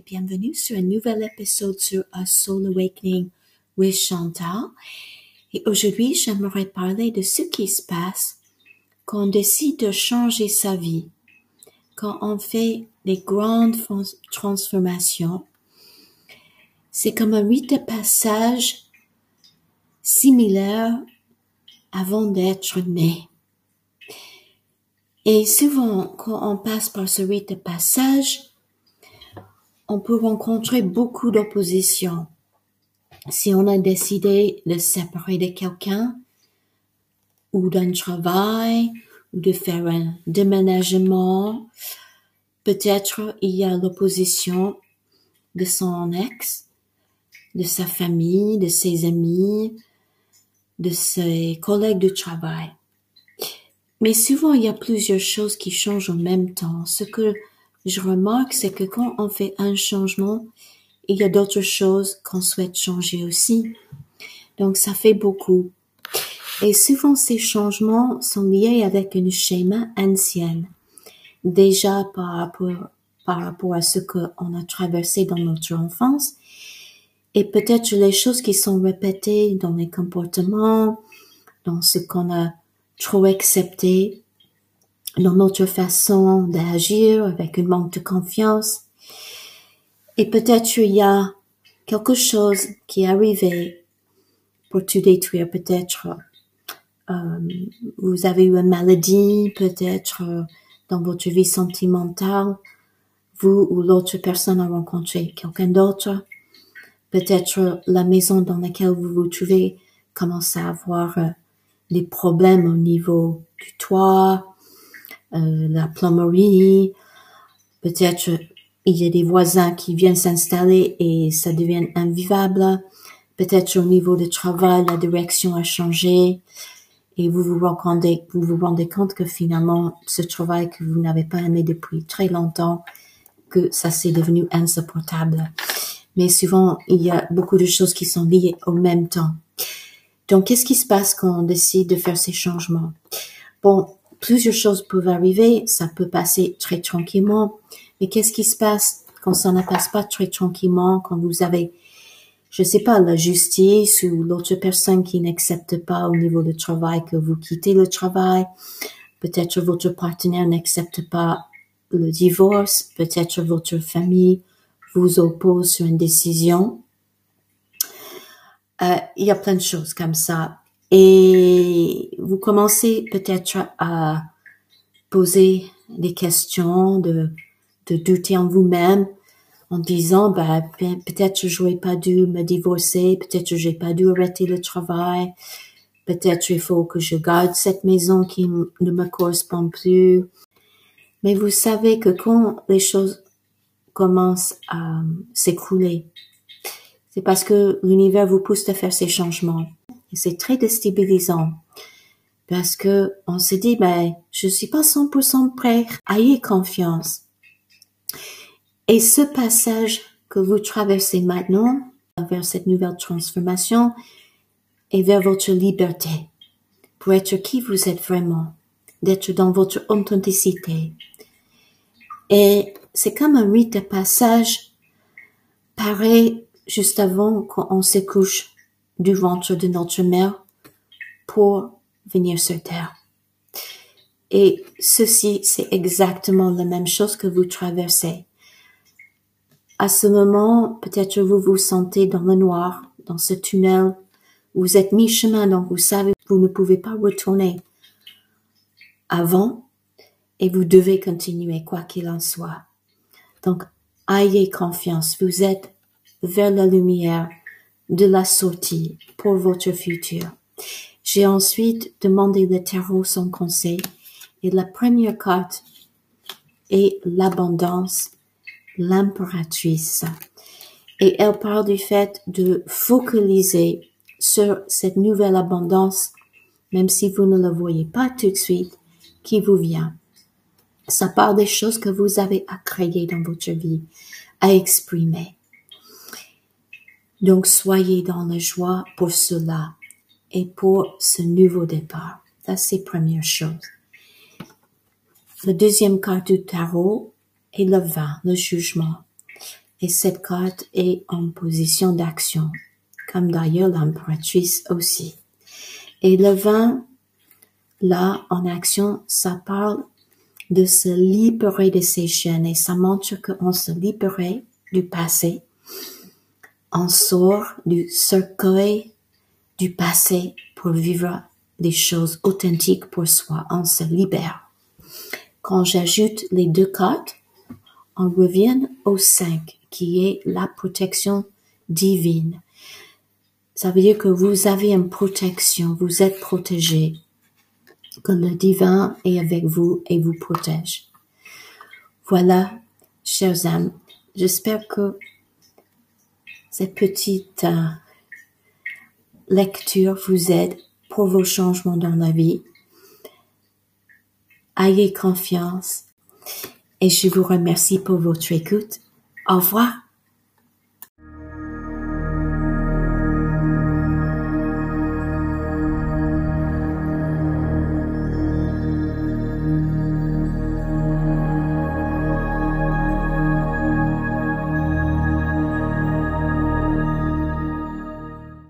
bienvenue sur un nouvel épisode sur A Soul Awakening with Chantal. Et aujourd'hui, j'aimerais parler de ce qui se passe quand on décide de changer sa vie, quand on fait des grandes transformations. C'est comme un rite de passage similaire avant d'être né. Et souvent, quand on passe par ce rite de passage, on peut rencontrer beaucoup d'opposition. Si on a décidé de séparer de quelqu'un, ou d'un travail, ou de faire un déménagement, peut-être il y a l'opposition de son ex, de sa famille, de ses amis, de ses collègues de travail. Mais souvent, il y a plusieurs choses qui changent en même temps. Ce que je remarque, c'est que quand on fait un changement, il y a d'autres choses qu'on souhaite changer aussi. Donc, ça fait beaucoup. Et souvent, ces changements sont liés avec un schéma ancien. Déjà par rapport, par rapport à ce qu'on a traversé dans notre enfance. Et peut-être les choses qui sont répétées dans les comportements, dans ce qu'on a trop accepté dans notre façon d'agir avec un manque de confiance. Et peut-être il y a quelque chose qui est arrivé pour tout détruire. Peut-être euh, vous avez eu une maladie, peut-être euh, dans votre vie sentimentale, vous ou l'autre personne a rencontré quelqu'un d'autre. Peut-être la maison dans laquelle vous vous trouvez commence à avoir euh, des problèmes au niveau du toit, euh, la plomberie, peut-être il y a des voisins qui viennent s'installer et ça devient invivable. Peut-être au niveau du travail, la direction a changé et vous vous rendez, vous vous rendez compte que finalement, ce travail que vous n'avez pas aimé depuis très longtemps, que ça s'est devenu insupportable. Mais souvent, il y a beaucoup de choses qui sont liées au même temps. Donc, qu'est-ce qui se passe quand on décide de faire ces changements? Bon, plusieurs choses peuvent arriver, ça peut passer très tranquillement, mais qu'est-ce qui se passe quand ça ne passe pas très tranquillement, quand vous avez, je sais pas, la justice ou l'autre personne qui n'accepte pas au niveau du travail que vous quittez le travail, peut-être votre partenaire n'accepte pas le divorce, peut-être votre famille vous oppose sur une décision. Euh, il y a plein de choses comme ça. Et vous commencez peut-être à poser des questions, de, de douter en vous-même, en disant, bah, peut-être je n'aurais pas dû me divorcer, peut-être j'ai pas dû arrêter le travail, peut-être il faut que je garde cette maison qui ne me correspond plus. Mais vous savez que quand les choses commencent à s'écrouler, c'est parce que l'univers vous pousse à faire ces changements. Et c'est très déstabilisant. Parce que on se dit, ben, je suis pas 100% prêt. Ayez confiance. Et ce passage que vous traversez maintenant vers cette nouvelle transformation est vers votre liberté pour être qui vous êtes vraiment, d'être dans votre authenticité. Et c'est comme un rite de passage pareil juste avant qu'on se couche du ventre de notre mère pour venir sur terre. Et ceci, c'est exactement la même chose que vous traversez. À ce moment, peut-être vous vous sentez dans le noir, dans ce tunnel. Vous êtes mi-chemin, donc vous savez, vous ne pouvez pas retourner avant et vous devez continuer quoi qu'il en soit. Donc, ayez confiance. Vous êtes vers la lumière de la sortie pour votre futur. J'ai ensuite demandé le tarot son conseil et la première carte est l'abondance, l'impératrice. Et elle parle du fait de focaliser sur cette nouvelle abondance, même si vous ne la voyez pas tout de suite, qui vous vient. Ça parle des choses que vous avez à créer dans votre vie, à exprimer. Donc soyez dans la joie pour cela et pour ce nouveau départ. Ça, c'est première chose. Le deuxième carte du tarot est le vin, le jugement. Et cette carte est en position d'action, comme d'ailleurs l'impératrice aussi. Et le 20, là, en action, ça parle de se libérer de ces chaînes et ça montre qu'on se libérait du passé. On sort du cercueil du passé pour vivre des choses authentiques pour soi. On se libère. Quand j'ajoute les deux cartes, on revient au 5, qui est la protection divine. Ça veut dire que vous avez une protection, vous êtes protégé, que le divin est avec vous et vous protège. Voilà, chers amis, j'espère que cette petite euh, lecture vous aide pour vos changements dans la vie. Ayez confiance et je vous remercie pour votre écoute. Au revoir.